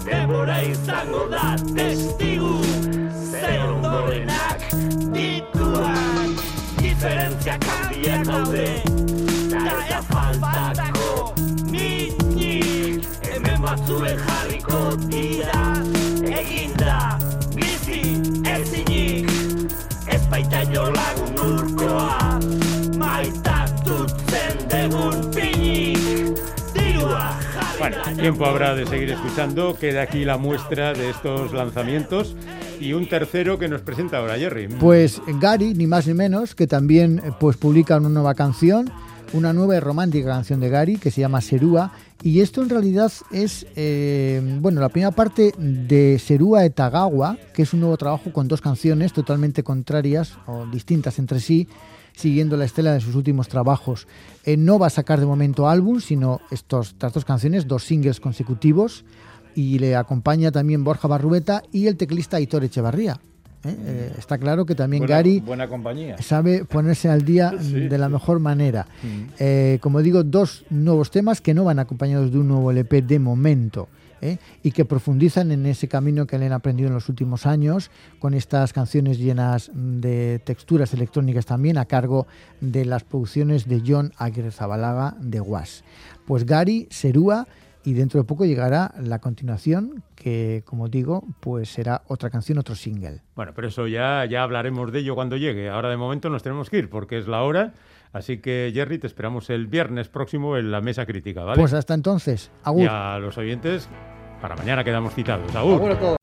Denbora izango da testigu. Zer ondorenak dituan. Diferentziak handiak daude. Da ez faltako minik. Hemen batzuen jarriko lagun urkoa Maitatutzen degun pinik Dirua jarri Bueno, tiempo habrá de seguir escuchando. Queda aquí la muestra de estos lanzamientos. Y un tercero que nos presenta ahora Jerry. Pues Gary, ni más ni menos, que también eh, pues publica una nueva canción, una nueva y romántica canción de Gary que se llama Serúa. Y esto en realidad es, eh, bueno, la primera parte de Serúa Etagawa, que es un nuevo trabajo con dos canciones totalmente contrarias o distintas entre sí, siguiendo la estela de sus últimos trabajos. Eh, no va a sacar de momento álbum, sino estos, estas dos canciones, dos singles consecutivos, y le acompaña también Borja Barrueta y el teclista Aitor Echevarría. ¿Eh? Eh, está claro que también Buena- Gary Buena compañía. sabe ponerse al día Sí, de la sí. mejor manera. Mm. Eh, como digo, dos nuevos temas que no van acompañados de un nuevo LP de momento. ¿eh? y que profundizan en ese camino que le han aprendido en los últimos años, con estas canciones llenas de texturas electrónicas también a cargo de las producciones de John Aguirre Zabalaga de Was. Pues Gary, Serúa, y dentro de poco llegará la continuación, que como digo, pues será otra canción, otro single. Bueno, pero eso ya, ya hablaremos de ello cuando llegue. Ahora de momento nos tenemos que ir porque es la hora. Así que, Jerry, te esperamos el viernes próximo en la mesa crítica, ¿vale? Pues hasta entonces, agur. Y a los oyentes, para mañana quedamos citados. Agur.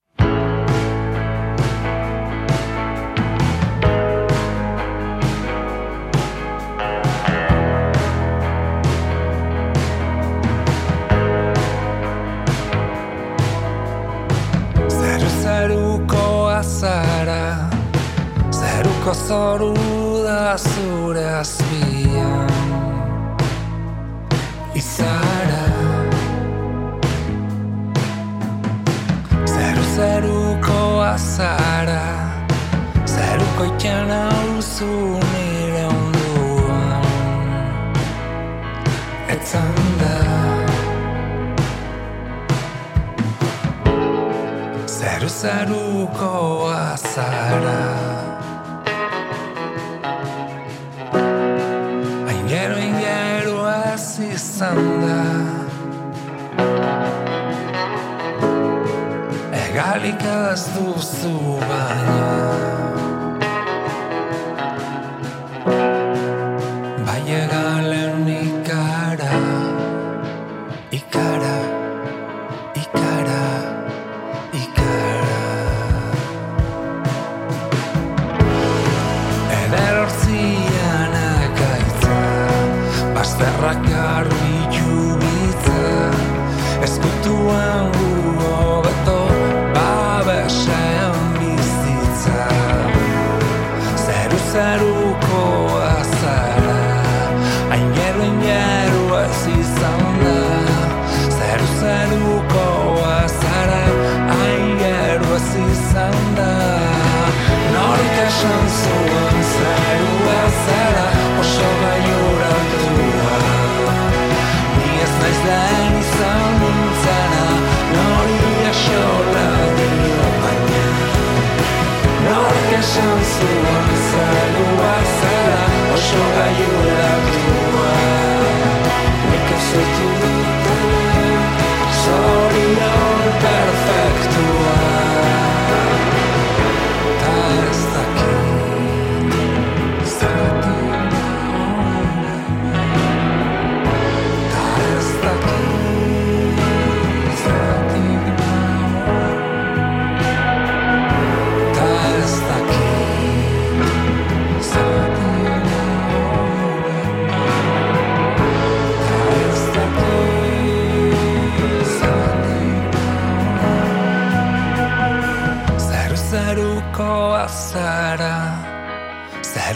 Bazterrak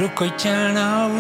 Barruko itxan hau